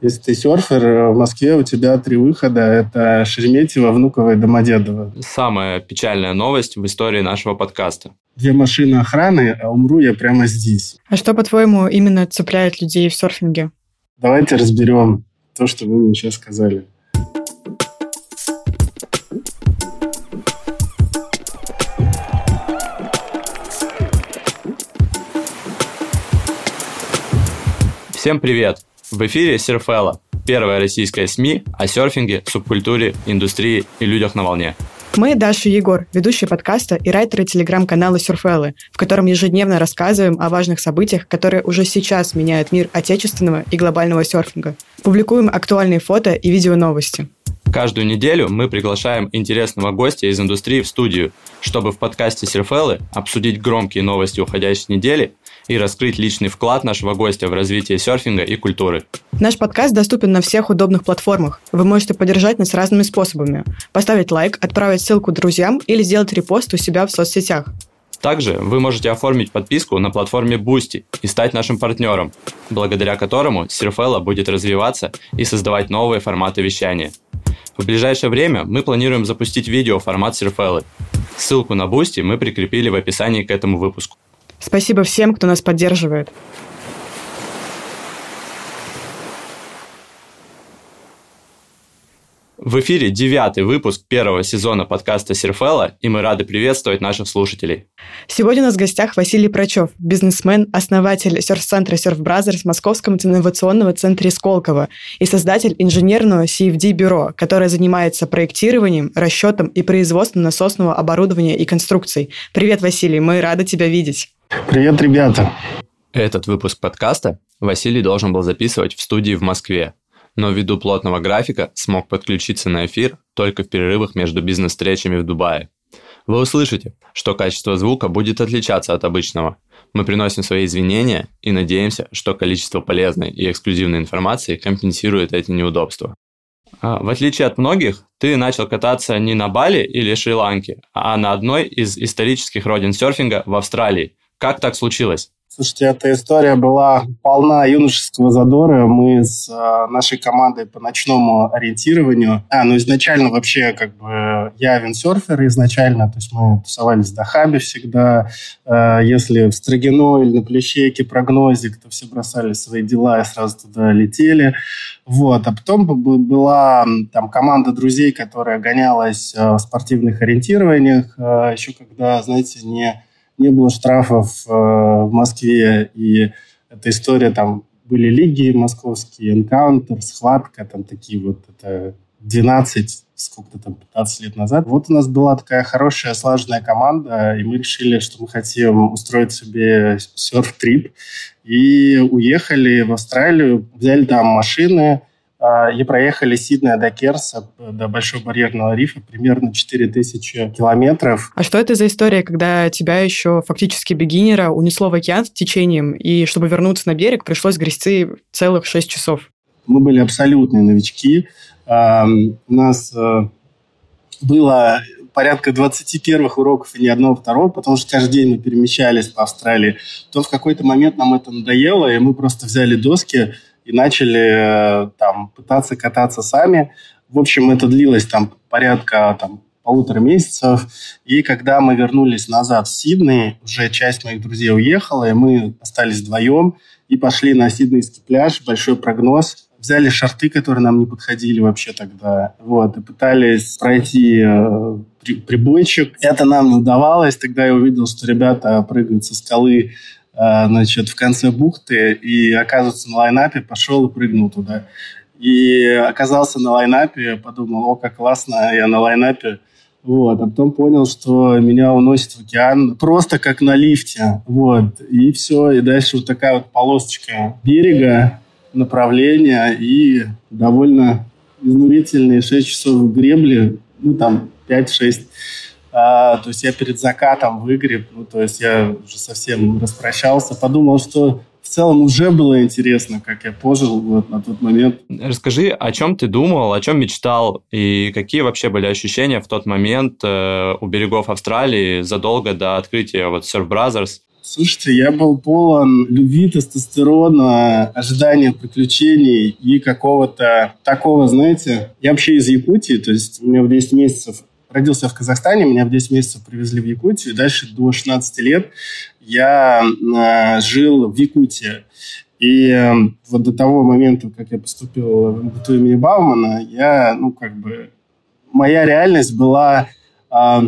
Если ты серфер, в Москве у тебя три выхода. Это Шереметьево, Внуково и Домодедово. Самая печальная новость в истории нашего подкаста. Две машины охраны, а умру я прямо здесь. А что, по-твоему, именно цепляет людей в серфинге? Давайте разберем то, что вы мне сейчас сказали. Всем привет! В эфире Серфелла, первая российская СМИ о серфинге, субкультуре, индустрии и людях на волне. Мы Даша Егор, ведущие подкаста и райтеры телеграм-канала Сурфеллы, в котором ежедневно рассказываем о важных событиях, которые уже сейчас меняют мир отечественного и глобального серфинга. Публикуем актуальные фото и видео новости. Каждую неделю мы приглашаем интересного гостя из индустрии в студию, чтобы в подкасте Серфеллы обсудить громкие новости уходящей недели и раскрыть личный вклад нашего гостя в развитие серфинга и культуры. Наш подкаст доступен на всех удобных платформах. Вы можете поддержать нас разными способами. Поставить лайк, отправить ссылку друзьям или сделать репост у себя в соцсетях. Также вы можете оформить подписку на платформе Boosty и стать нашим партнером, благодаря которому Сирфелла будет развиваться и создавать новые форматы вещания. В ближайшее время мы планируем запустить видео формат Сирфеллы. Ссылку на Boosty мы прикрепили в описании к этому выпуску. Спасибо всем, кто нас поддерживает. В эфире девятый выпуск первого сезона подкаста Серфелла, и мы рады приветствовать наших слушателей. Сегодня у нас в гостях Василий Прачев, бизнесмен, основатель серф-центра Surf Brothers в Московском инновационном центре Сколково и создатель инженерного CFD-бюро, которое занимается проектированием, расчетом и производством насосного оборудования и конструкций. Привет, Василий, мы рады тебя видеть. Привет, ребята. Этот выпуск подкаста Василий должен был записывать в студии в Москве, но ввиду плотного графика смог подключиться на эфир только в перерывах между бизнес-встречами в Дубае. Вы услышите, что качество звука будет отличаться от обычного. Мы приносим свои извинения и надеемся, что количество полезной и эксклюзивной информации компенсирует эти неудобства. А, в отличие от многих, ты начал кататься не на Бали или Шри-Ланке, а на одной из исторических родин серфинга в Австралии. Как так случилось? Слушайте, эта история была полна юношеского задора. Мы с э, нашей командой по ночному ориентированию... А, ну изначально вообще как бы я виндсерфер изначально, то есть мы тусовались в Дахабе всегда. Э, если в Строгино или на Плещейке прогнозик, то все бросали свои дела и сразу туда летели. Вот. А потом была там команда друзей, которая гонялась э, в спортивных ориентированиях, еще когда, знаете, не не было штрафов э, в Москве, и эта история, там были лиги московские, энкаунтер, схватка, там такие вот, это 12, сколько-то там, 15 лет назад. Вот у нас была такая хорошая, слаженная команда, и мы решили, что мы хотим устроить себе серф-трип, и уехали в Австралию, взяли там машины, и проехали Сиднey до Керса, до Большого барьерного рифа, примерно 4000 километров. А что это за история, когда тебя еще фактически бегинера унесло в океан с течением, и чтобы вернуться на берег, пришлось грести целых 6 часов? Мы были абсолютные новички. А, у нас а, было порядка 20 первых уроков и ни одного второго, потому что каждый день мы перемещались по Австралии. То в какой-то момент нам это надоело, и мы просто взяли доски, и начали э, там пытаться кататься сами. В общем, это длилось там порядка там, полутора месяцев. И когда мы вернулись назад в Сидней, уже часть моих друзей уехала, и мы остались вдвоем и пошли на Сиднейский пляж, большой прогноз. Взяли шарты, которые нам не подходили вообще тогда, вот, и пытались пройти э, прибойчик. Это нам не удавалось. Тогда я увидел, что ребята прыгают со скалы значит, в конце бухты и оказывается на лайнапе, пошел и прыгнул туда. И оказался на лайнапе, подумал, о, как классно, я на лайнапе. Вот, а потом понял, что меня уносит в океан просто как на лифте. Вот, и все, и дальше вот такая вот полосочка берега, направления и довольно изнурительные 6 часов гребли, ну там 5-6 а, то есть я перед закатом выгреб, ну, то есть я уже совсем распрощался, подумал, что в целом уже было интересно, как я пожил вот на тот момент. Расскажи, о чем ты думал, о чем мечтал, и какие вообще были ощущения в тот момент э, у берегов Австралии задолго до открытия вот Surf Brothers? Слушайте, я был полон любви, тестостерона, ожидания приключений и какого-то такого, знаете, я вообще из Якутии, то есть у меня в 10 месяцев родился в Казахстане, меня в 10 месяцев привезли в Якутию, и дальше до 16 лет я э, жил в Якутии. И э, вот до того момента, как я поступил в МГТУ имени Баумана, я, ну, как бы, моя реальность была э,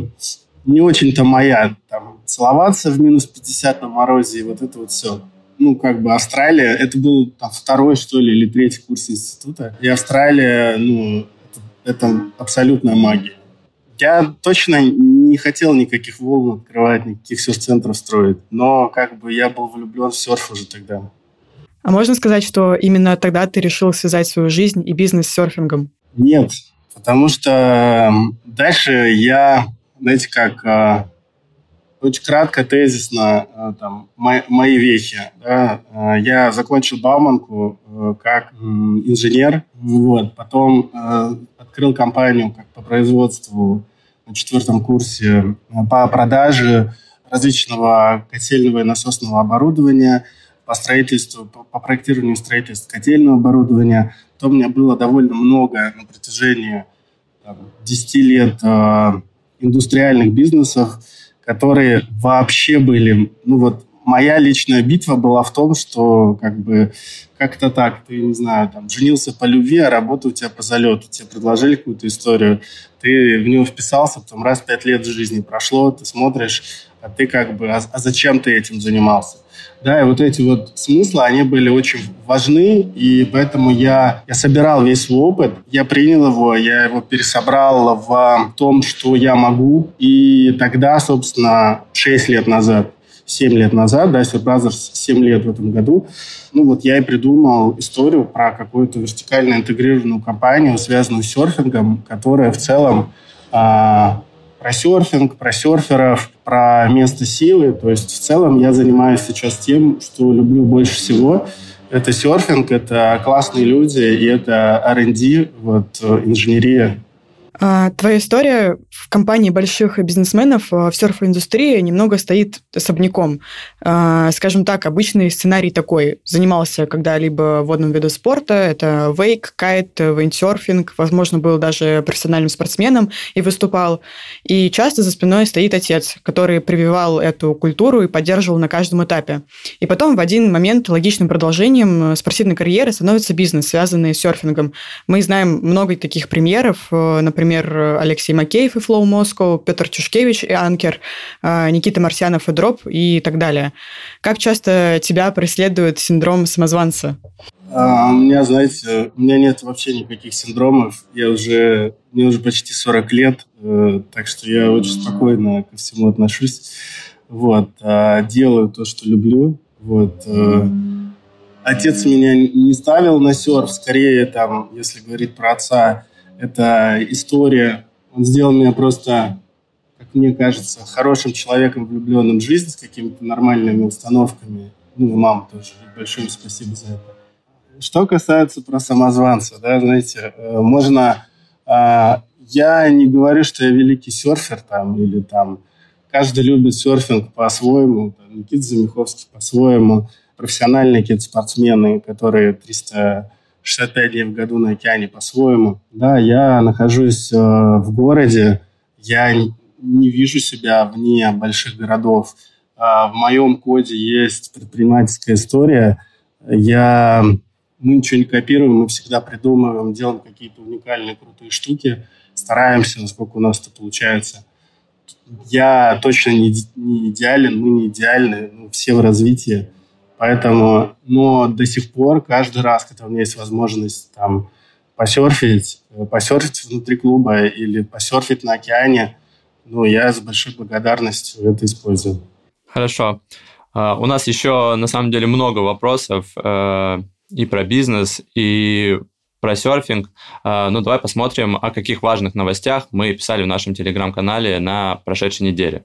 не очень-то моя. Там, целоваться в минус 50 на морозе и вот это вот все. Ну, как бы Австралия, это был там, второй, что ли, или третий курс института. И Австралия, ну, это, это абсолютная магия. Я точно не хотел никаких волн открывать, никаких серф-центров строить. Но как бы я был влюблен в серф уже тогда. А можно сказать, что именно тогда ты решил связать свою жизнь и бизнес с серфингом? Нет, потому что дальше я, знаете, как а, очень кратко, тезисно, а, там, мои, мои вехи. Да? А, я закончил Бауманку как инженер, вот, потом открыл компанию как по производству на четвертом курсе по продаже различного котельного и насосного оборудования, по строительству, по, по проектированию строительства котельного оборудования. То у меня было довольно много на протяжении там, 10 лет э, индустриальных бизнесов, которые вообще были, ну вот моя личная битва была в том, что как бы как-то так, ты, не знаю, там, женился по любви, а работа у тебя по залету. Тебе предложили какую-то историю, ты в него вписался, потом раз пять лет жизни прошло, ты смотришь, а ты как бы, а, а зачем ты этим занимался? Да, и вот эти вот смыслы, они были очень важны, и поэтому я, я собирал весь свой опыт, я принял его, я его пересобрал в том, что я могу, и тогда, собственно, 6 лет назад 7 лет назад, да, Brothers 7 лет в этом году, ну вот я и придумал историю про какую-то вертикально интегрированную компанию, связанную с серфингом, которая в целом а, про серфинг, про серферов, про место силы. То есть в целом я занимаюсь сейчас тем, что люблю больше всего. Это серфинг, это классные люди, и это R&D, вот, инженерия. А, твоя история в компании больших бизнесменов а, в серф-индустрии немного стоит особняком. А, скажем так, обычный сценарий такой. Занимался когда-либо водным видом спорта, это вейк, кайт, вейндсерфинг, возможно, был даже профессиональным спортсменом и выступал. И часто за спиной стоит отец, который прививал эту культуру и поддерживал на каждом этапе. И потом в один момент логичным продолжением спортивной карьеры становится бизнес, связанный с серфингом. Мы знаем много таких примеров, например, например, Алексей Макеев и Flow Moscow, Петр Чушкевич и Анкер, а, Никита Марсянов и Дроп и так далее. Как часто тебя преследует синдром самозванца? А, у меня, знаете, у меня нет вообще никаких синдромов. Я уже, мне уже почти 40 лет, э, так что я очень спокойно ко всему отношусь. Вот, а, делаю то, что люблю. Вот, э, отец меня не ставил на серф, скорее там, если говорить про отца, это история. Он сделал меня просто, как мне кажется, хорошим человеком, влюбленным в жизнь, с какими-то нормальными установками. Ну, и мама тоже. Большое спасибо за это. Что касается про самозванца, да, знаете, э, можно... А, я не говорю, что я великий серфер там или там каждый любит серфинг по-своему. Никита Замиховский по-своему. Профессиональные какие-то спортсмены, которые 300 65 дней в году на океане по-своему. Да, я нахожусь э, в городе, я не вижу себя вне больших городов. Э, в моем коде есть предпринимательская история. Я, мы ничего не копируем, мы всегда придумываем, делаем какие-то уникальные крутые штуки, стараемся, насколько у нас это получается. Я точно не, не идеален, мы не идеальны, ну, все в развитии. Поэтому, но до сих пор, каждый раз, когда у меня есть возможность там посерфить, э, посерфить внутри клуба или посерфить на океане, ну, я с большой благодарностью это использую. Хорошо. Uh, у нас еще, на самом деле, много вопросов uh, и про бизнес, и про серфинг. Uh, ну, давай посмотрим, о каких важных новостях мы писали в нашем телеграм-канале на прошедшей неделе.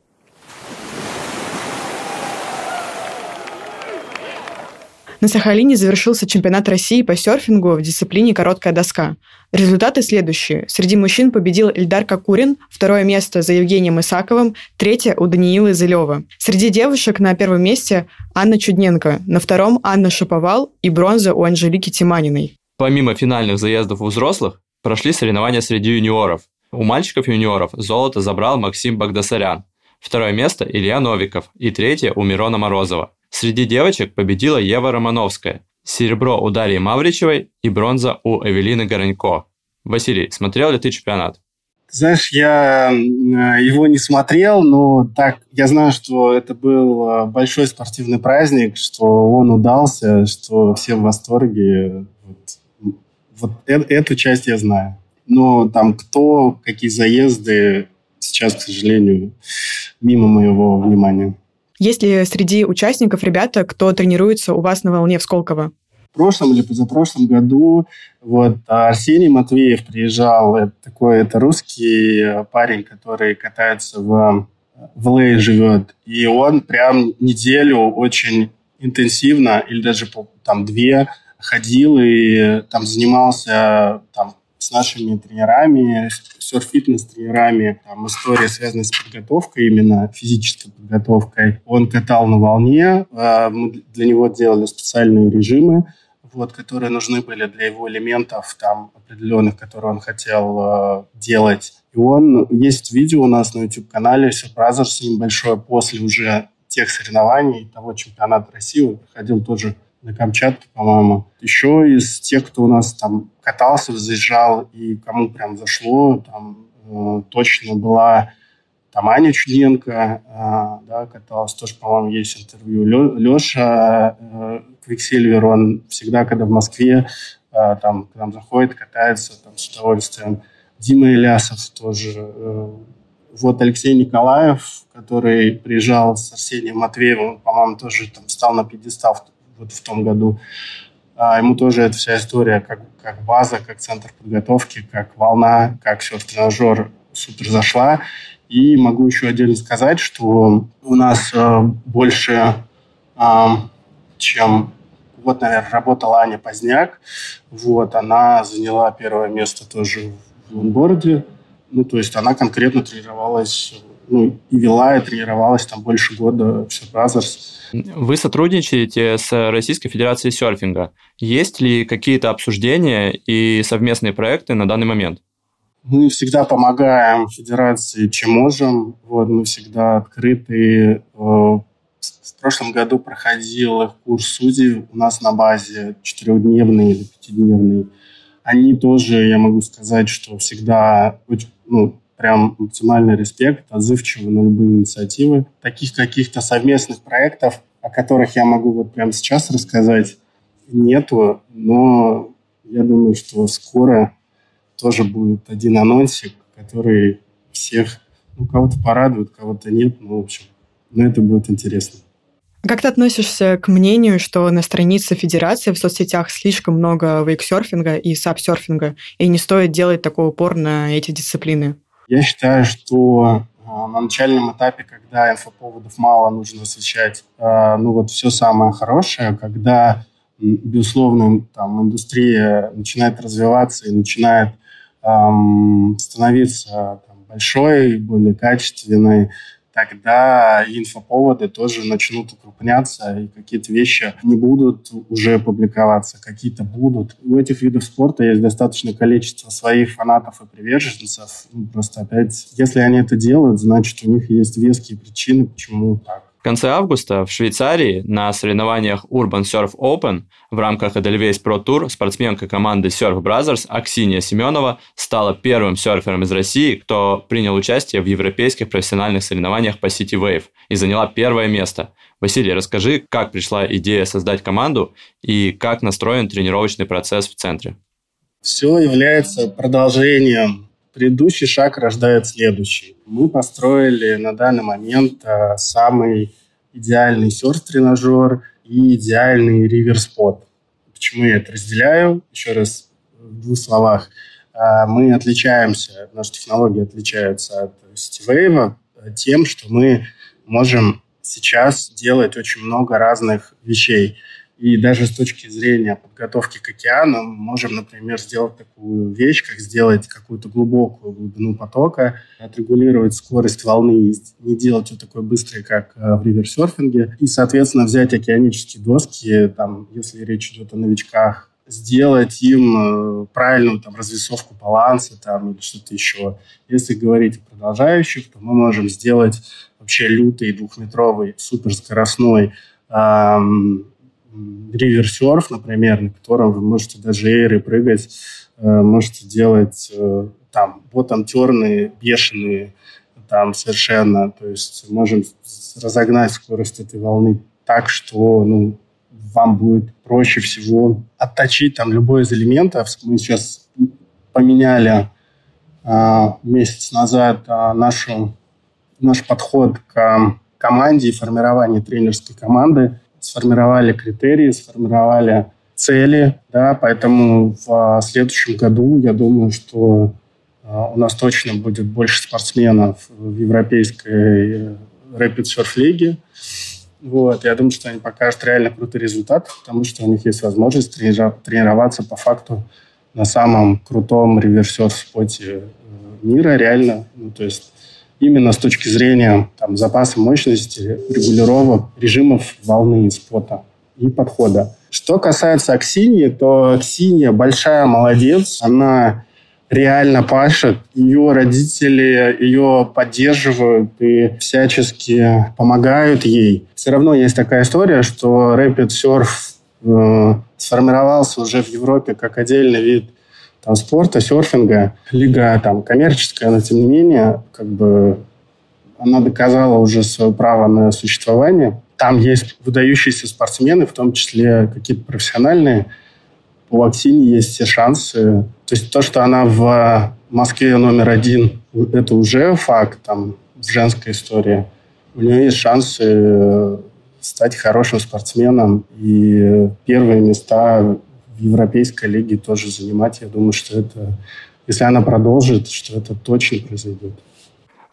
На Сахалине завершился чемпионат России по серфингу в дисциплине «Короткая доска». Результаты следующие. Среди мужчин победил Ильдар Кокурин, второе место за Евгением Исаковым, третье у Даниилы Зылева. Среди девушек на первом месте Анна Чудненко, на втором Анна Шаповал и бронза у Анжелики Тиманиной. Помимо финальных заездов у взрослых, прошли соревнования среди юниоров. У мальчиков-юниоров золото забрал Максим Багдасарян, второе место Илья Новиков и третье у Мирона Морозова. Среди девочек победила Ева Романовская, серебро у Дарьи Мавричевой и бронза у Эвелины Горонько. Василий, смотрел ли ты чемпионат? Знаешь, я э, его не смотрел, но так я знаю, что это был э, большой спортивный праздник, что он удался, что все в восторге. Вот, вот э эту часть я знаю. Но там кто, какие заезды, сейчас, к сожалению, мимо моего внимания. Есть ли среди участников ребята, кто тренируется у вас на волне в Сколково? В прошлом или позапрошлом году вот Арсений Матвеев приезжал. Это такой это русский парень, который катается в в Лей живет, и он прям неделю очень интенсивно, или даже там две, ходил и там занимался там с нашими тренерами, серф-фитнес-тренерами, там история, связанная с подготовкой, именно физической подготовкой. Он катал на волне, а, мы для него делали специальные режимы, вот, которые нужны были для его элементов там определенных, которые он хотел э, делать. И он есть видео у нас на YouTube канале все Brothers с ним большое после уже тех соревнований того чемпионата России. Он проходил тоже на Камчатке, по-моему. Еще из тех, кто у нас там катался, заезжал и кому прям зашло, там э, точно была там Аня Чуденко, э, да, каталась, тоже, по-моему, есть интервью. Леша э, Quiksilver, он всегда, когда в Москве, э, там, к нам заходит, катается там, с удовольствием. Дима Илясов тоже. Э, вот Алексей Николаев, который приезжал с Арсением Матвеевым, по-моему, тоже там встал на пьедестал вот в том году. А ему тоже эта вся история как, как база, как центр подготовки, как волна, как все в тренажер супер зашла. И могу еще отдельно сказать, что у нас э, больше, э, чем вот, наверное, работала Аня Поздняк. Вот, она заняла первое место тоже в лонгборде. Ну, то есть она конкретно тренировалась ну, и вела, и тренировалась там больше года в Все Brothers. Вы сотрудничаете с Российской Федерацией серфинга. Есть ли какие-то обсуждения и совместные проекты на данный момент? Мы всегда помогаем Федерации, чем можем. Вот, мы всегда открыты. Э, в прошлом году проходил курс судей у нас на базе, четырехдневный или пятидневный. Они тоже, я могу сказать, что всегда ну, прям максимальный респект, отзывчивы на любые инициативы. Таких каких-то совместных проектов, о которых я могу вот прямо сейчас рассказать, нету, но я думаю, что скоро тоже будет один анонсик, который всех, ну, кого-то порадует, кого-то нет, ну, в общем, но это будет интересно. Как ты относишься к мнению, что на странице Федерации в соцсетях слишком много вейксерфинга и сапсерфинга, и не стоит делать такой упор на эти дисциплины? Я считаю, что а, на начальном этапе, когда инфоповодов мало, нужно освещать а, ну вот все самое хорошее, когда безусловно там индустрия начинает развиваться и начинает эм, становиться там, большой, более качественной, тогда инфоповоды тоже начнут укрупняться, и какие-то вещи не будут уже публиковаться, какие-то будут. У этих видов спорта есть достаточное количество своих фанатов и приверженцев. Ну, просто опять, если они это делают, значит, у них есть веские причины, почему так конце августа в Швейцарии на соревнованиях Urban Surf Open в рамках Edelweiss Pro Tour спортсменка команды Surf Brothers Аксинья Семенова стала первым серфером из России, кто принял участие в европейских профессиональных соревнованиях по City Wave и заняла первое место. Василий, расскажи, как пришла идея создать команду и как настроен тренировочный процесс в центре. Все является продолжением предыдущий шаг рождает следующий. Мы построили на данный момент э, самый идеальный серф-тренажер и идеальный ривер-спот. Почему я это разделяю? Еще раз в двух словах. Э, мы отличаемся, наша технология отличается от Ситивейва тем, что мы можем сейчас делать очень много разных вещей. И даже с точки зрения подготовки к океану мы можем, например, сделать такую вещь, как сделать какую-то глубокую глубину потока, отрегулировать скорость волны, не делать ее такой быстрой, как э, в риверсерфинге. И, соответственно, взять океанические доски, там, если речь идет о новичках, сделать им э, правильную там, развесовку баланса там, или что-то еще. Если говорить о продолжающих, то мы можем сделать вообще лютый двухметровый суперскоростной эм, риверсерф, например, на котором вы можете даже эйры прыгать, э, можете делать э, там ботом терные, бешеные, там совершенно, то есть можем разогнать скорость этой волны так, что ну, вам будет проще всего отточить там любой из элементов. Мы сейчас поменяли а, месяц назад а, нашу, наш подход к команде и формированию тренерской команды сформировали критерии, сформировали цели, да, поэтому в следующем году я думаю, что а, у нас точно будет больше спортсменов в европейской Rapid Surf лиге. Вот, я думаю, что они покажут реально крутой результат, потому что у них есть возможность тренироваться по факту на самом крутом реверсер-споте э, мира, реально. Ну, то есть именно с точки зрения там, запаса мощности, регулировок, режимов волны спота и подхода. Что касается Аксиньи, то Аксинья большая молодец. Она реально пашет. Ее родители ее поддерживают и всячески помогают ей. Все равно есть такая история, что Rapid Surf э, сформировался уже в Европе как отдельный вид там, спорта, серфинга, лига там коммерческая, но тем не менее, как бы она доказала уже свое право на существование. Там есть выдающиеся спортсмены, в том числе какие-то профессиональные. У Аксини есть все шансы. То есть то, что она в Москве номер один, это уже факт там, в женской истории. У нее есть шансы стать хорошим спортсменом. И первые места в Европейской лиге тоже занимать. Я думаю, что это, если она продолжит, что это точно произойдет.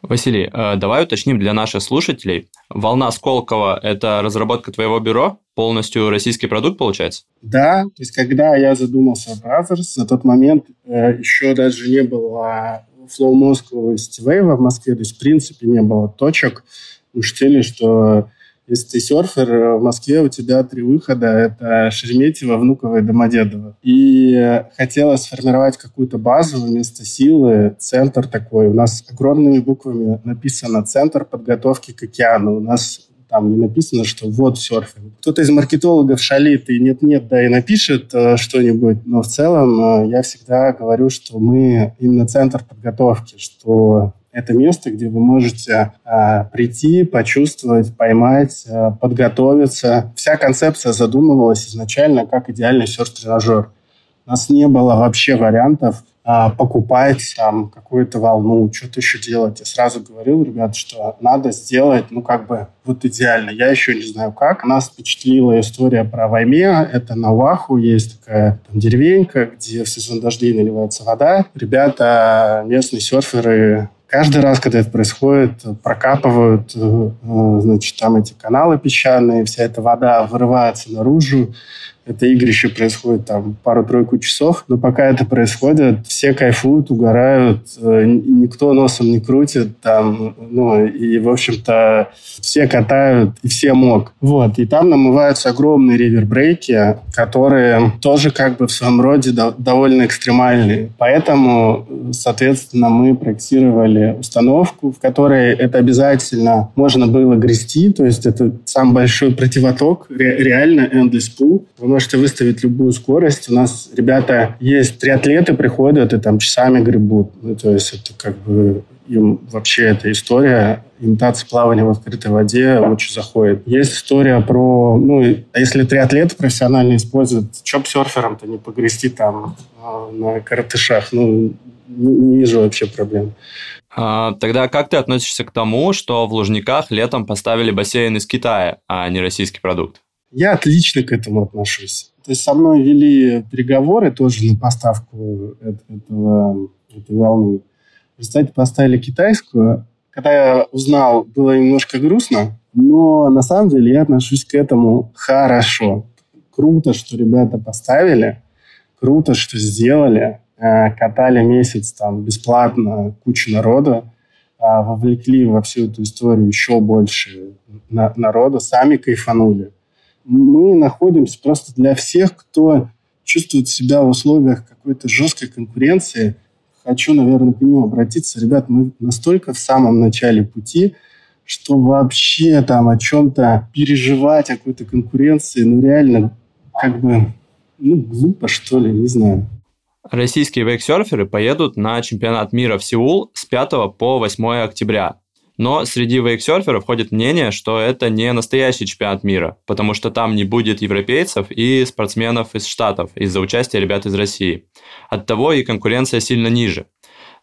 Василий, э, давай уточним для наших слушателей. Волна Сколково – это разработка твоего бюро? Полностью российский продукт получается? Да, то есть когда я задумался о Brothers, на тот момент э, еще даже не было Flow Moscow и Stivave в Москве, то есть в принципе не было точек. Мы считали, что если ты серфер, э, в Москве у тебя три выхода. Это Шереметьево, Внуково и Домодедово. И хотелось сформировать какую-то базу вместо силы, центр такой. У нас огромными буквами написано «Центр подготовки к океану». У нас там не написано, что вот серфинг. Кто-то из маркетологов шалит и нет-нет, да и напишет э, что-нибудь, но в целом э, я всегда говорю, что мы именно центр подготовки, что это место, где вы можете э, прийти, почувствовать, поймать, э, подготовиться. Вся концепция задумывалась изначально как идеальный серф-тренажер. У нас не было вообще вариантов а, покупать там какую-то волну, что-то еще делать. Я сразу говорил, ребят, что надо сделать, ну, как бы, вот идеально. Я еще не знаю как. Нас впечатлила история про Вайме. Это на Уаху есть такая там, деревенька, где в сезон дождей наливается вода. Ребята, местные серферы, каждый раз, когда это происходит, прокапывают, э, э, значит, там эти каналы песчаные, вся эта вода вырывается наружу, это игрище происходит там пару-тройку часов, но пока это происходит, все кайфуют, угорают, э, никто носом не крутит, там, ну, и, в общем-то, все катают, и все мог. Вот, и там намываются огромные ривербрейки, которые тоже как бы в своем роде до, довольно экстремальные. Поэтому, соответственно, мы проектировали установку, в которой это обязательно можно было грести, то есть это самый большой противоток, ре, реально endless pool можете выставить любую скорость. У нас ребята есть триатлеты приходят и там часами гребут. Ну, то есть это как бы им вообще эта история имитация плавания в открытой воде очень заходит. Есть история про, ну, если триатлет профессионально использует, чоп серфером-то не погрести там а, на коротышах, ну, не, не вижу вообще проблем. А, тогда как ты относишься к тому, что в Лужниках летом поставили бассейн из Китая, а не российский продукт? Я отлично к этому отношусь. То есть со мной вели переговоры тоже на поставку этого, этой волны. В результате поставили китайскую. Когда я узнал, было немножко грустно, но на самом деле я отношусь к этому хорошо. круто, что ребята поставили, круто, что сделали, э, катали месяц там бесплатно кучу народа, а, вовлекли во всю эту историю еще больше народа, сами кайфанули. Мы находимся просто для всех, кто чувствует себя в условиях какой-то жесткой конкуренции. Хочу, наверное, к нему обратиться. Ребят, мы настолько в самом начале пути, что вообще там о чем-то переживать, о какой-то конкуренции, ну реально как бы ну, глупо, что ли, не знаю. Российские вейксерферы поедут на чемпионат мира в Сеул с 5 по 8 октября. Но среди вейксерферов ходит мнение, что это не настоящий чемпионат мира, потому что там не будет европейцев и спортсменов из Штатов из-за участия ребят из России. Оттого и конкуренция сильно ниже.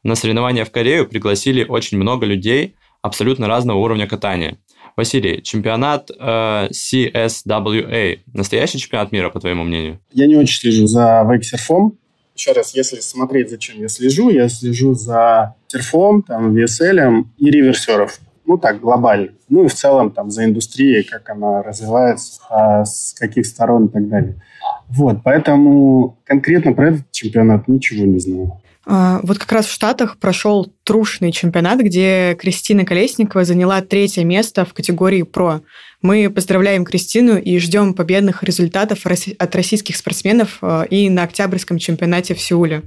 На соревнования в Корею пригласили очень много людей абсолютно разного уровня катания. Василий, чемпионат э, CSWA – настоящий чемпионат мира, по твоему мнению? Я не очень слежу за вейксерфом, еще раз, если смотреть, зачем я слежу, я слежу за терфом, там, VSL и реверсеров. Ну, так, глобально. Ну, и в целом там за индустрией, как она развивается, а с каких сторон и так далее. Вот, поэтому конкретно про этот чемпионат ничего не знаю. А, вот как раз в Штатах прошел трушный чемпионат, где Кристина Колесникова заняла третье место в категории «Про». Мы поздравляем Кристину и ждем победных результатов от российских спортсменов а, и на Октябрьском чемпионате в Сеуле.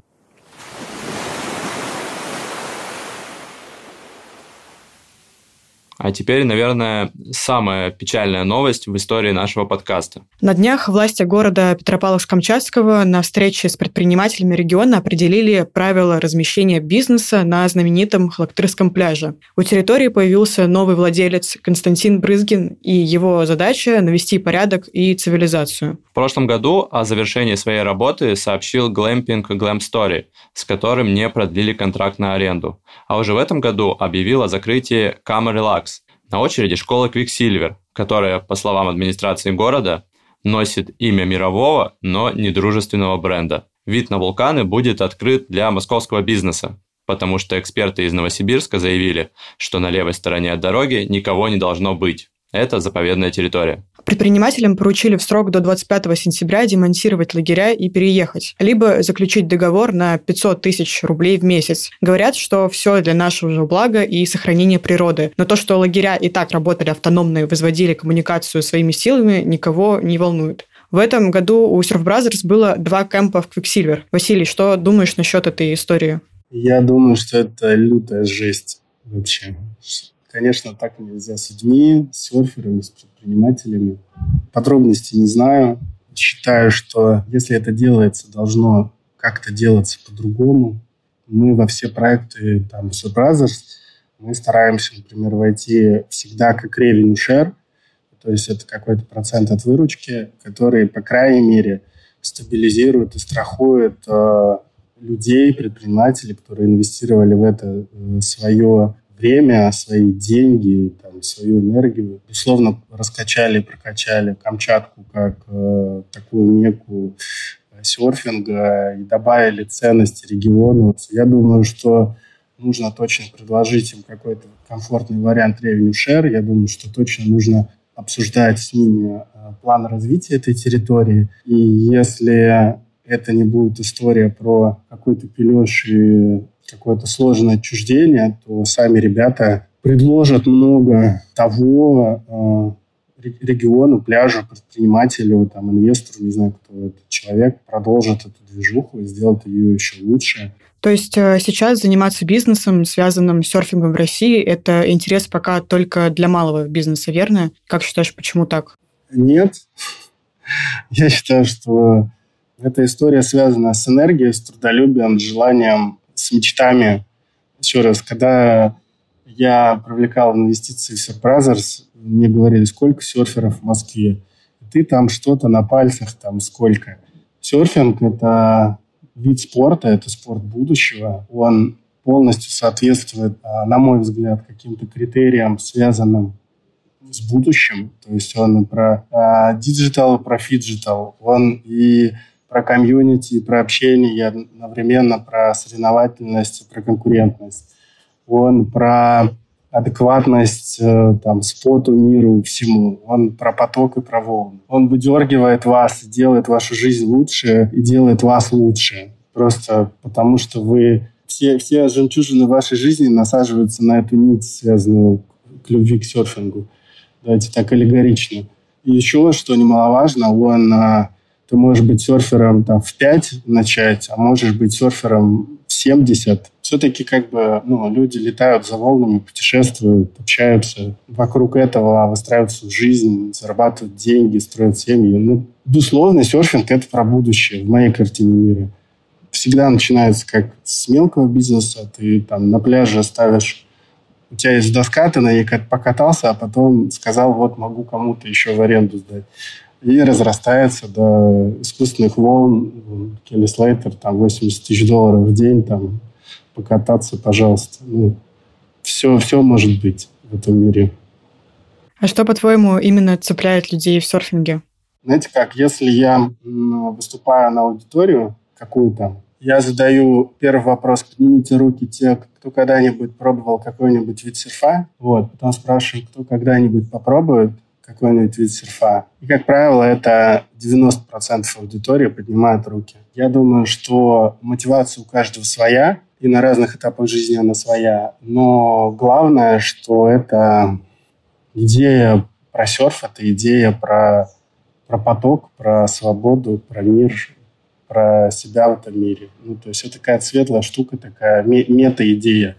А теперь, наверное, самая печальная новость в истории нашего подкаста. На днях власти города Петропавловск-Камчатского на встрече с предпринимателями региона определили правила размещения бизнеса на знаменитом Халактырском пляже. У территории появился новый владелец Константин Брызгин, и его задача – навести порядок и цивилизацию. В прошлом году о завершении своей работы сообщил глэмпинг Glam Story, с которым не продлили контракт на аренду. А уже в этом году объявил о закрытии Relax, на очереди школа Quicksilver, которая, по словам администрации города, носит имя мирового, но недружественного бренда. Вид на вулканы будет открыт для московского бизнеса, потому что эксперты из Новосибирска заявили, что на левой стороне от дороги никого не должно быть. Это заповедная территория. Предпринимателям поручили в срок до 25 сентября демонтировать лагеря и переехать, либо заключить договор на 500 тысяч рублей в месяц. Говорят, что все для нашего же блага и сохранения природы. Но то, что лагеря и так работали автономно и возводили коммуникацию своими силами, никого не волнует. В этом году у Surf Brothers было два кемпа в Quicksilver. Василий, что думаешь насчет этой истории? Я думаю, что это лютая жесть вообще. Конечно, так нельзя с людьми, с серферами, с предпринимателями. Подробностей не знаю. Считаю, что если это делается, должно как-то делаться по-другому. Мы во все проекты там, Surf Brothers, мы стараемся, например, войти всегда как revenue share, то есть это какой-то процент от выручки, который, по крайней мере, стабилизирует и страхует э, людей, предпринимателей, которые инвестировали в это э, свое время, свои деньги, там, свою энергию. Безусловно, раскачали, прокачали Камчатку как э, такую мекку серфинга и добавили ценности региону. Я думаю, что нужно точно предложить им какой-то комфортный вариант revenue share. Я думаю, что точно нужно обсуждать с ними э, план развития этой территории. И если это не будет история про какой-то пилеж и какое-то сложное отчуждение, то сами ребята предложат много того э, региону, пляжу, предпринимателю, там, инвестору, не знаю, кто этот человек, продолжит эту движуху и сделает ее еще лучше. То есть э, сейчас заниматься бизнесом, связанным с серфингом в России, это интерес пока только для малого бизнеса, верно? Как считаешь, почему так? Нет. Я считаю, что эта история связана с энергией, с трудолюбием, с желанием с мечтами. Еще раз, когда я привлекал инвестиции в Surprisers, мне говорили, сколько серферов в Москве. Ты там что-то на пальцах, там сколько. Серфинг – это вид спорта, это спорт будущего. Он полностью соответствует, а, на мой взгляд, каким-то критериям, связанным с будущим. То есть он и про digital, про phygital. Он и про комьюнити, про общение, одновременно про соревновательность, про конкурентность. Он про адекватность э, там, споту, миру, всему. Он про поток и про волны. Он выдергивает вас, делает вашу жизнь лучше и делает вас лучше. Просто потому что вы... Все, все жемчужины вашей жизни насаживаются на эту нить, связанную к любви к серфингу. Давайте так аллегорично. И еще, что немаловажно, он, а, ты можешь быть серфером там, в 5 начать, а можешь быть серфером 70. Все-таки как бы ну, люди летают за волнами, путешествуют, общаются вокруг этого, выстраивают свою жизнь, зарабатывают деньги, строят семьи. Ну, безусловно, серфинг – это про будущее в моей картине мира. Всегда начинается как с мелкого бизнеса. Ты там на пляже ставишь у тебя есть доска, ты на ней покатался, а потом сказал, вот могу кому-то еще в аренду сдать и разрастается до искусственных волн. Келли Слейтер, там, 80 тысяч долларов в день, там, покататься, пожалуйста. Ну, все, все может быть в этом мире. А что, по-твоему, именно цепляет людей в серфинге? Знаете как, если я выступаю на аудиторию какую-то, я задаю первый вопрос, поднимите руки те, кто когда-нибудь пробовал какой-нибудь вид серфа. Вот. Потом спрашиваю, кто когда-нибудь попробует какой-нибудь вид серфа. И, как правило, это 90% аудитории поднимают руки. Я думаю, что мотивация у каждого своя, и на разных этапах жизни она своя. Но главное, что это идея про серф, это идея про, про поток, про свободу, про мир, про себя в этом мире. Ну, то есть это такая светлая штука, такая мета-идея.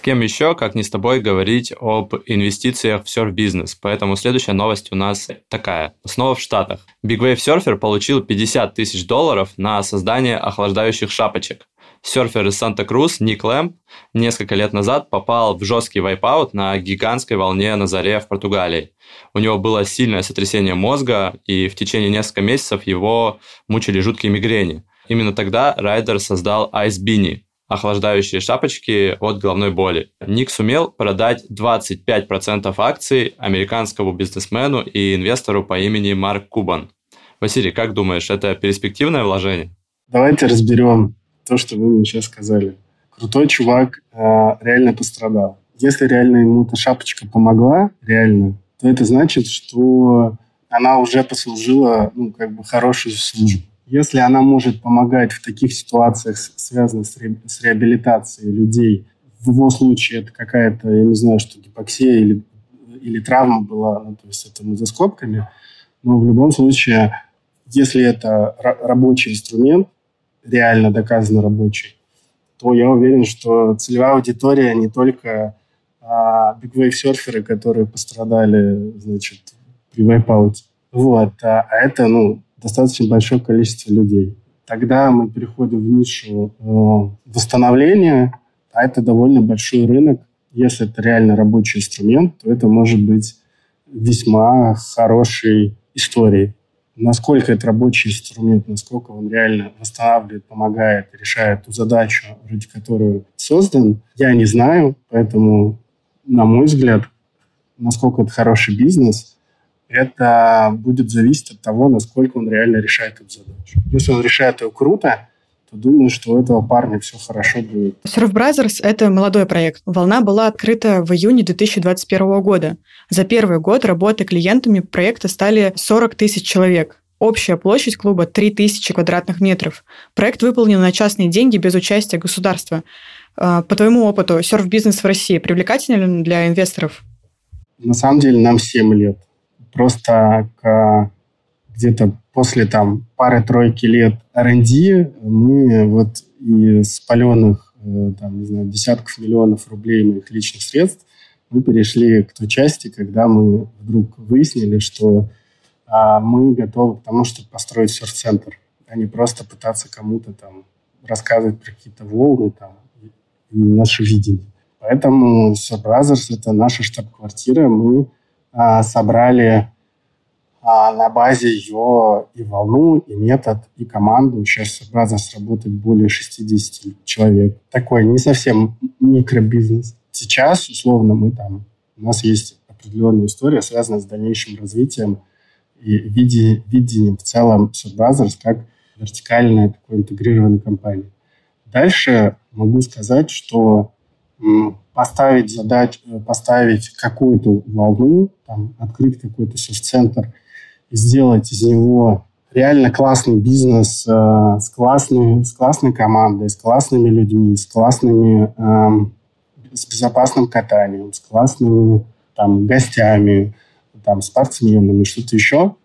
С кем еще, как не с тобой, говорить об инвестициях в серф-бизнес. Поэтому следующая новость у нас такая. Снова в Штатах. Big Wave Surfer получил 50 тысяч долларов на создание охлаждающих шапочек. Серфер из Санта-Крус Ник Лэмп несколько лет назад попал в жесткий вайпаут на гигантской волне на заре в Португалии. У него было сильное сотрясение мозга, и в течение нескольких месяцев его мучили жуткие мигрени. Именно тогда Райдер создал Ice Beanie, охлаждающие шапочки от головной боли. Ник сумел продать 25% акций американскому бизнесмену и инвестору по имени Марк Кубан. Василий, как думаешь, это перспективное вложение? Давайте разберем то, что вы мне сейчас сказали. Крутой чувак э, реально пострадал. Если реально ему эта шапочка помогла, реально, то это значит, что она уже послужила ну, как бы хорошую службу. Если она может помогать в таких ситуациях, связанных с, ре, с реабилитацией людей, в его случае это какая-то, я не знаю, что гипоксия или, или травма была, ну, то есть это мы за скобками, но в любом случае, если это рабочий инструмент, реально доказанно рабочий, то я уверен, что целевая аудитория не только а, big wave серферы, которые пострадали, значит, при вайпауте. Вот. А, а это, ну, достаточно большое количество людей. Тогда мы переходим в нишу э, восстановления, а это довольно большой рынок. Если это реально рабочий инструмент, то это может быть весьма хорошей историей. Насколько это рабочий инструмент, насколько он реально восстанавливает, помогает, решает ту задачу, ради которой создан, я не знаю. Поэтому, на мой взгляд, насколько это хороший бизнес – это будет зависеть от того, насколько он реально решает эту задачу. Если он решает ее круто, то думаю, что у этого парня все хорошо будет. Surf Brothers – это молодой проект. «Волна» была открыта в июне 2021 года. За первый год работы клиентами проекта стали 40 тысяч человек. Общая площадь клуба – 3000 квадратных метров. Проект выполнен на частные деньги без участия государства. А, по твоему опыту, серф-бизнес в России привлекателен для инвесторов? На самом деле нам 7 лет просто к, где-то после там пары-тройки лет R&D мы вот из паленых э, там, не знаю, десятков миллионов рублей моих личных средств мы перешли к той части, когда мы вдруг выяснили, что а, мы готовы к тому, чтобы построить серф-центр, а не просто пытаться кому-то там рассказывать про какие-то волны там, и наше видение. Поэтому Surf это наша штаб-квартира. Мы собрали а, на базе ее и волну, и метод, и команду. Сейчас Brothers работает более 60 человек. Такой не совсем микробизнес. Сейчас, условно, мы там, у нас есть определенная история, связанная с дальнейшим развитием и видением, видением в целом Brothers как вертикальной такой интегрированной компании. Дальше могу сказать, что поставить задачу, поставить какую-то волну, там, открыть какой-то сервис-центр и сделать из него реально классный бизнес э, с, классной, с классной командой, с классными людьми, с классными, э, с безопасным катанием, с классными там, гостями, там, спортсменами, что-то еще.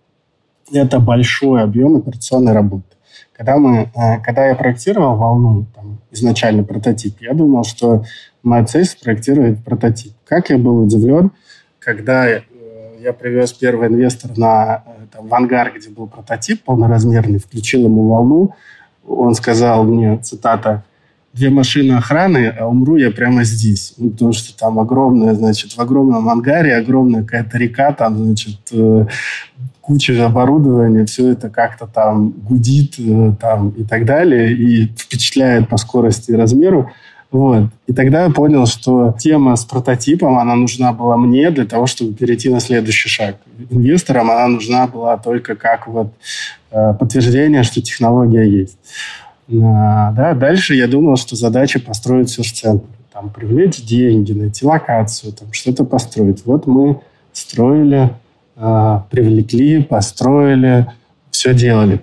Это большой объем операционной работы. Когда, мы, э, когда я проектировал волну, там, изначально прототип, я думал, что моя цель спроектировать прототип. Как я был удивлен, когда э, я привез первый инвестор на, э, там, в ангар, где был прототип полноразмерный, включил ему волну, он сказал мне, цитата, две машины охраны, а умру я прямо здесь. Ну, потому что там огромная, значит, в огромном ангаре огромная какая-то река, там, значит, э, куча оборудования, все это как-то там гудит э, там, и так далее, и впечатляет по скорости и размеру. Вот. И тогда я понял, что тема с прототипом, она нужна была мне для того, чтобы перейти на следующий шаг. Инвесторам она нужна была только как вот э, подтверждение, что технология есть. А, да, дальше я думал, что задача построить серч-центр. Там, привлечь деньги, найти локацию, там, что-то построить. Вот мы строили, привлекли, построили, все делали.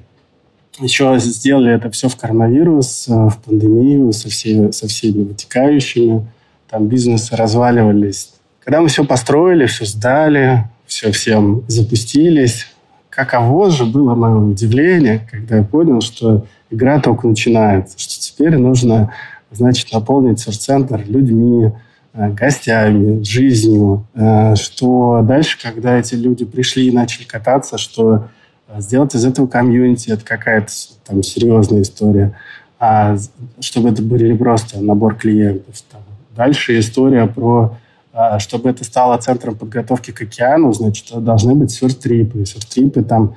Еще сделали это все в коронавирус, э, в пандемию, со, все, со всеми вытекающими. Там бизнесы разваливались. Когда мы все построили, все сдали, все всем запустились, каково же было мое удивление, когда я понял, что игра только начинается, что теперь нужно, значит, наполнить сервис-центр людьми, гостями, жизнью, э, что дальше, когда эти люди пришли и начали кататься, что э, сделать из этого комьюнити, это какая-то там серьезная история, а чтобы это были просто набор клиентов. Там. Дальше история про чтобы это стало центром подготовки к океану, значит, должны быть серф-трипы. Там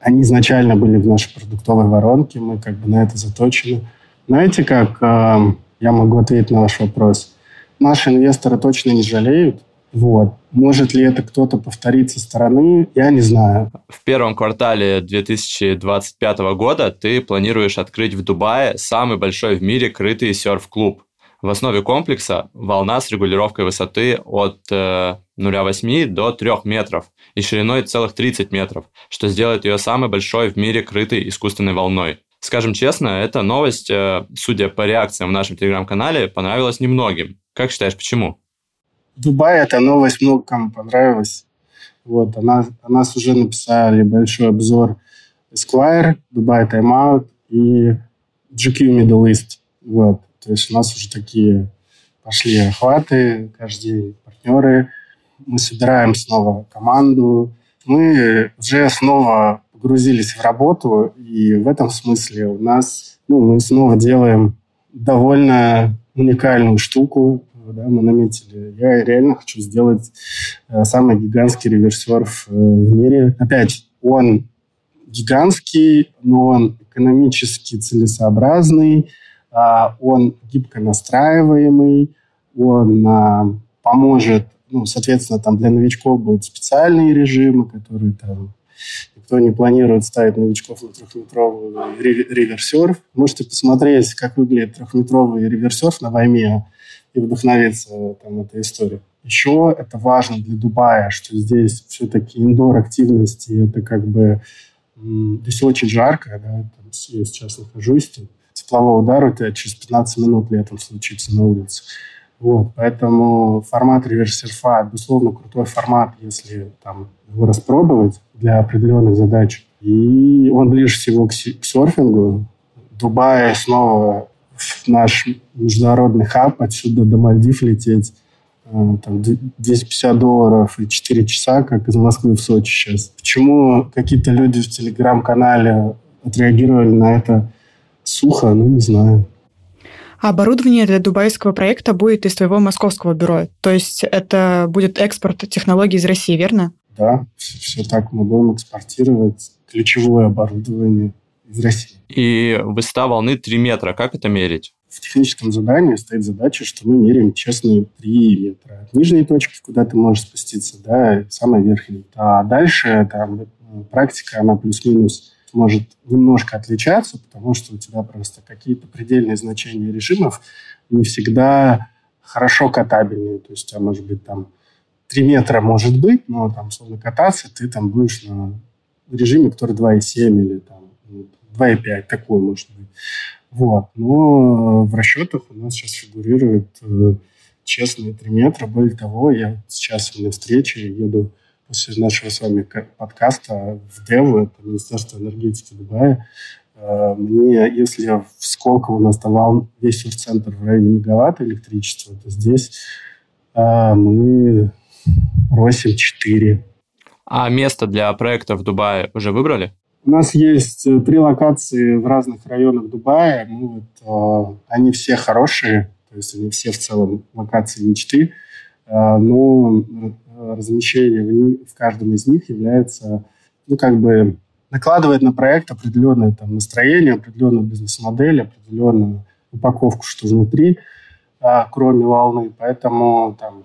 они изначально были в нашей продуктовой воронке, мы как бы на это заточены. Знаете, как э, я могу ответить на ваш вопрос? Наши инвесторы точно не жалеют. Вот. Может ли это кто-то повторить со стороны, я не знаю. В первом квартале 2025 года ты планируешь открыть в Дубае самый большой в мире крытый серф-клуб. В основе комплекса волна с регулировкой высоты от э, 0,8 до 3 метров и шириной целых 30 метров, что сделает ее самой большой в мире крытой искусственной волной. Скажем честно, эта новость, э, судя по реакциям в нашем телеграм-канале, понравилась немногим. Как считаешь, почему? Дубай эта новость много кому понравилась. Вот, она, о нас уже написали большой обзор Esquire, Dubai Time Out и GQ Middle East. Вот. То есть у нас уже такие пошли охваты каждый партнеры. Мы собираем снова команду. Мы уже снова погрузились в работу, и в этом смысле у нас, ну, мы снова делаем довольно уникальную штуку, да, мы наметили. Я реально хочу сделать э, самый гигантский реверсерф э, в мире. Опять, он гигантский, но он экономически целесообразный, а, он гибко настраиваемый, он а, поможет, ну, соответственно, там для новичков будут специальные режимы, которые там никто не планирует ставить новичков на трехметровый реверсерф. Можете посмотреть, как выглядит трехметровый реверсерф на войне и вдохновиться там этой историей. Еще это важно для Дубая, что здесь все-таки индор-активности, это как бы здесь очень жарко, да, я сейчас нахожусь, теплового удара у тебя через 15 минут летом случится на улице. Вот, поэтому формат реверс-серфа, безусловно, крутой формат, если там его распробовать для определенных задач. И он ближе всего к, к серфингу. Дубай снова наш международный хаб, отсюда до Мальдив лететь э, там, 250 долларов и 4 часа, как из Москвы в Сочи сейчас. Почему какие-то люди в телеграм-канале отреагировали на это сухо, ну, не знаю. А оборудование для дубайского проекта будет из твоего московского бюро. То есть это будет экспорт технологий из России, верно? Да, все, все так. Мы будем экспортировать ключевое оборудование из России. И высота волны 3 метра. Как это мерить? В техническом задании стоит задача, что мы меряем честные 3 метра. От нижней точки, куда ты можешь спуститься, да, самой верхней. А дальше там, практика, она плюс-минус может немножко отличаться, потому что у тебя просто какие-то предельные значения режимов не всегда хорошо катабельные. То есть у тебя может быть там 3 метра может быть, но там, условно, кататься ты там будешь на режиме, который 2,7 или там 2,5, такой может быть. Вот. Но в расчетах у нас сейчас фигурирует э, честные 3 метра. Более того, я сейчас на встрече еду после нашего с вами подкаста в Деву, это Министерство энергетики Дубая. Э, мне, если в Сколково у нас давал весь центр в районе мегаватта электричества, то здесь э, мы просим 4. А место для проекта в Дубае уже выбрали? У нас есть э, три локации в разных районах Дубая. Ну, вот, э, они все хорошие, то есть они все в целом локации мечты. Э, но размещение в, в каждом из них является, ну, как бы накладывает на проект определенное там, настроение, определенную бизнес-модель, определенную упаковку, что внутри, а, кроме волны. Поэтому там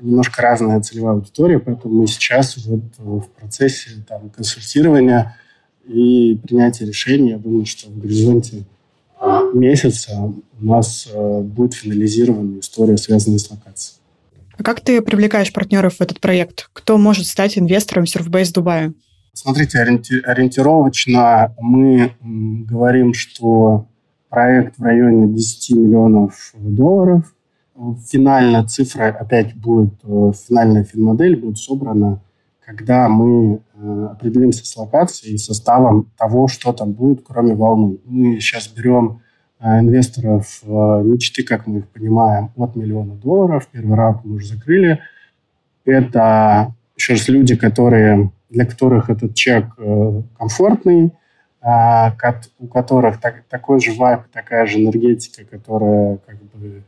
немножко разная целевая аудитория, поэтому мы сейчас вот в процессе там, консультирования и принятия решения, я думаю, что в горизонте месяца у нас э, будет финализирована история, связанная с локацией. А как ты привлекаешь партнеров в этот проект? Кто может стать инвестором Surfbase Дубая? Смотрите, ориенти- ориентировочно мы говорим, что проект в районе 10 миллионов долларов. Финальная цифра, опять будет, э, финальная финмодель будет собрана, когда мы э, определимся с локацией и составом того, что там будет, кроме волны. Мы сейчас берем инвесторов мечты, как мы их понимаем, от миллиона долларов. Первый раунд мы уже закрыли. Это, еще раз, люди, которые, для которых этот чек э, комфортный, а, у которых так, такой же вайп, такая же энергетика, которая как бы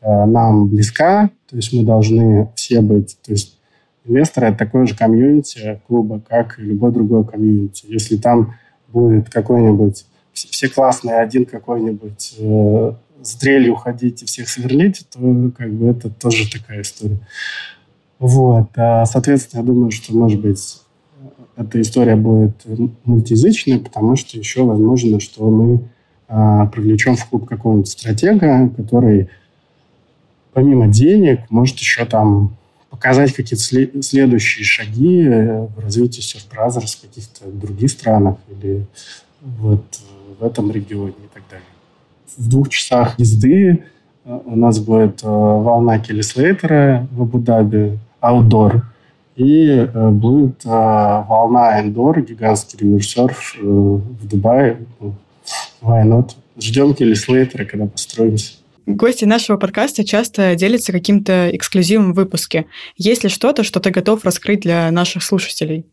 э, нам близка. То есть мы должны все быть... То есть инвесторы – это такое же комьюнити клуба, как и любой другой комьюнити. Если там будет какой-нибудь все классные, один какой-нибудь э, с дрелью ходить и всех сверлить, то как бы это тоже такая история. Вот. А, соответственно, я думаю, что, может быть, эта история будет мультиязычная, потому что еще возможно, что мы а, привлечем в клуб какого-нибудь стратега, который помимо денег может еще там показать какие-то следующие шаги э, в развитии Surf Brothers в каких-то других странах или вот в этом регионе и так далее. В двух часах езды э, у нас будет э, волна Келли Слейтера в Абу-Даби, аутдор, и э, будет волна эндор, гигантский реверсерф в Дубае. Why not? Ждем Келли Слейтера, когда построимся. Гости нашего подкаста часто делятся каким-то эксклюзивом в выпуске. Есть ли что-то, что ты готов раскрыть для наших слушателей?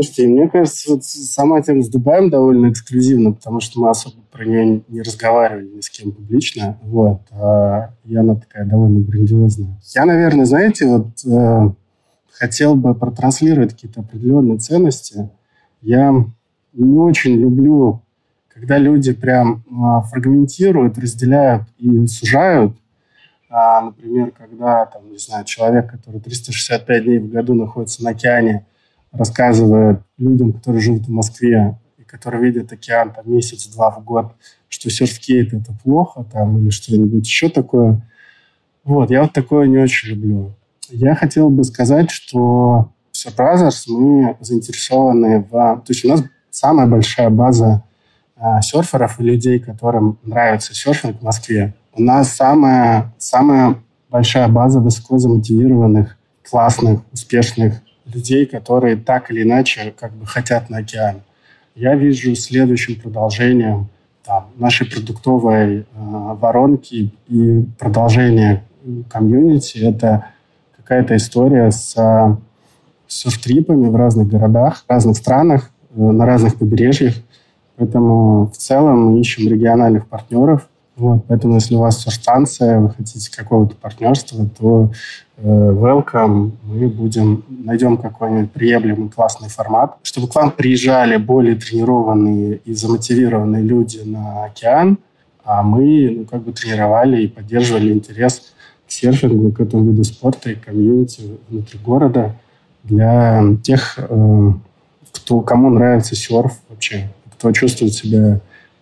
Слушайте, мне кажется, вот сама тема с Дубаем довольно эксклюзивна, потому что мы особо про нее не разговаривали ни с кем публично. Вот. А, и она такая довольно грандиозная. Я, наверное, знаете, вот э, хотел бы протранслировать какие-то определенные ценности. Я не очень люблю, когда люди прям э, фрагментируют, разделяют и сужают. А, например, когда, там, не знаю, человек, который 365 дней в году находится на океане, рассказывает людям, которые живут в Москве и которые видят океан там месяц-два в год, что серфскейт это плохо там или что-нибудь еще такое. Вот, я вот такое не очень люблю. Я хотел бы сказать, что в Surprisers мы заинтересованы в... То есть у нас самая большая база э, серферов и людей, которым нравится серфинг в Москве. У нас самая, самая большая база высоко замотивированных, классных, успешных людей, которые так или иначе как бы хотят на океан. Я вижу следующим продолжением там, нашей продуктовой э, воронки и продолжение комьюнити. Это какая-то история с э, серф-трипами в разных городах, разных странах, э, на разных побережьях. Поэтому в целом мы ищем региональных партнеров. Вот, поэтому если у вас станция, вы хотите какого-то партнерства, то Э, welcome, мы будем, найдем какой-нибудь приемлемый классный формат, чтобы к вам приезжали более тренированные и замотивированные люди на океан, а мы ну, как бы тренировали и поддерживали интерес к серфингу, к этому виду спорта и комьюнити внутри города для тех, э, кто, кому нравится серф вообще. Кто чувствует себя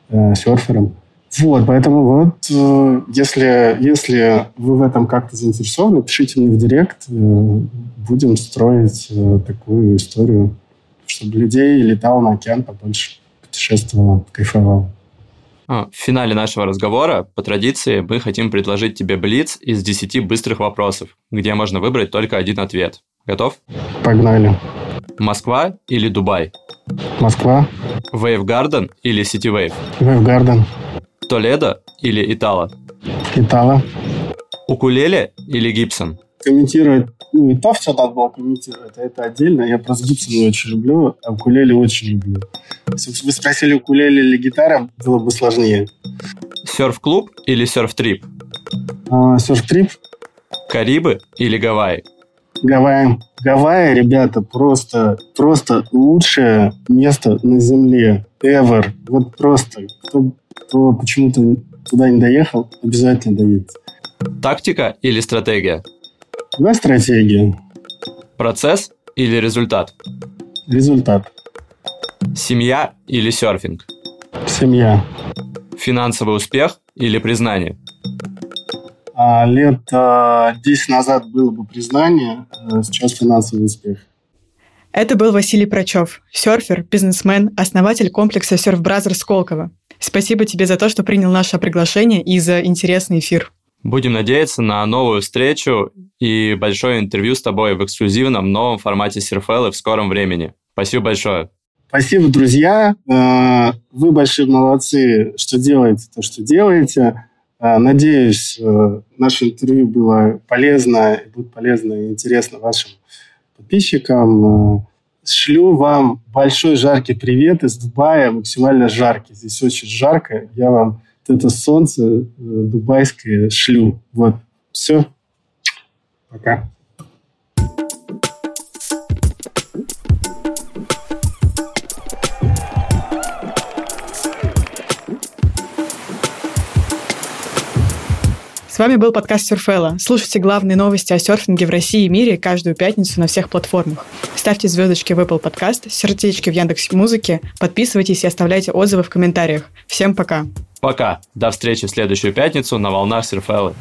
э, серфером. Вот, поэтому вот, э, если, если вы в этом как-то заинтересованы, пишите мне в директ, э, будем строить э, такую историю, чтобы людей летал на океан побольше, путешествовал, кайфовал. А, в финале нашего разговора, по традиции, мы хотим предложить тебе блиц из 10 быстрых вопросов, где можно выбрать только один ответ. Готов? Погнали. Москва или Дубай? Москва. Wave Garden или City Wave? Wave Garden. Толедо или Итало? Итало. Укулеле или Гибсон? Комментировать, ну, и то все надо было комментировать, а это отдельно. Я просто Гибсон не очень люблю, а укулеле очень люблю. Если бы вы спросили укулеле или гитара, было бы сложнее. Серф-клуб или серф-трип? А, серф-трип. Карибы или Гавайи? Гавайи. Гавайи, ребята, просто, просто лучшее место на Земле. Ever. Вот просто. Кто, кто почему-то туда не доехал, обязательно доедет. Тактика или стратегия? Давай стратегия. Процесс или результат? Результат. Семья или серфинг? Семья. Финансовый успех или признание? А лет а, 10 назад было бы признание, а сейчас финансовый успех. Это был Василий Прочев, серфер, бизнесмен, основатель комплекса Surf Brothers Сколково. Спасибо тебе за то, что принял наше приглашение и за интересный эфир. Будем надеяться на новую встречу и большое интервью с тобой в эксклюзивном новом формате Серфеллы в скором времени. Спасибо большое. Спасибо, друзья. А, вы большие молодцы, что делаете то, что делаете. А, надеюсь, э, наше интервью было полезно, и будет полезно и интересно вашим подписчикам. Э, шлю вам большой жаркий привет из Дубая, максимально жаркий. Здесь очень жарко. Я вам это солнце э, дубайское шлю. Вот, все. Пока. С вами был подкаст Сурфелла. Слушайте главные новости о серфинге в России и мире каждую пятницу на всех платформах. Ставьте звездочки в Apple Podcast, сердечки в Яндекс Музыке, подписывайтесь и оставляйте отзывы в комментариях. Всем пока. Пока. До встречи в следующую пятницу на волнах Сурфеллы.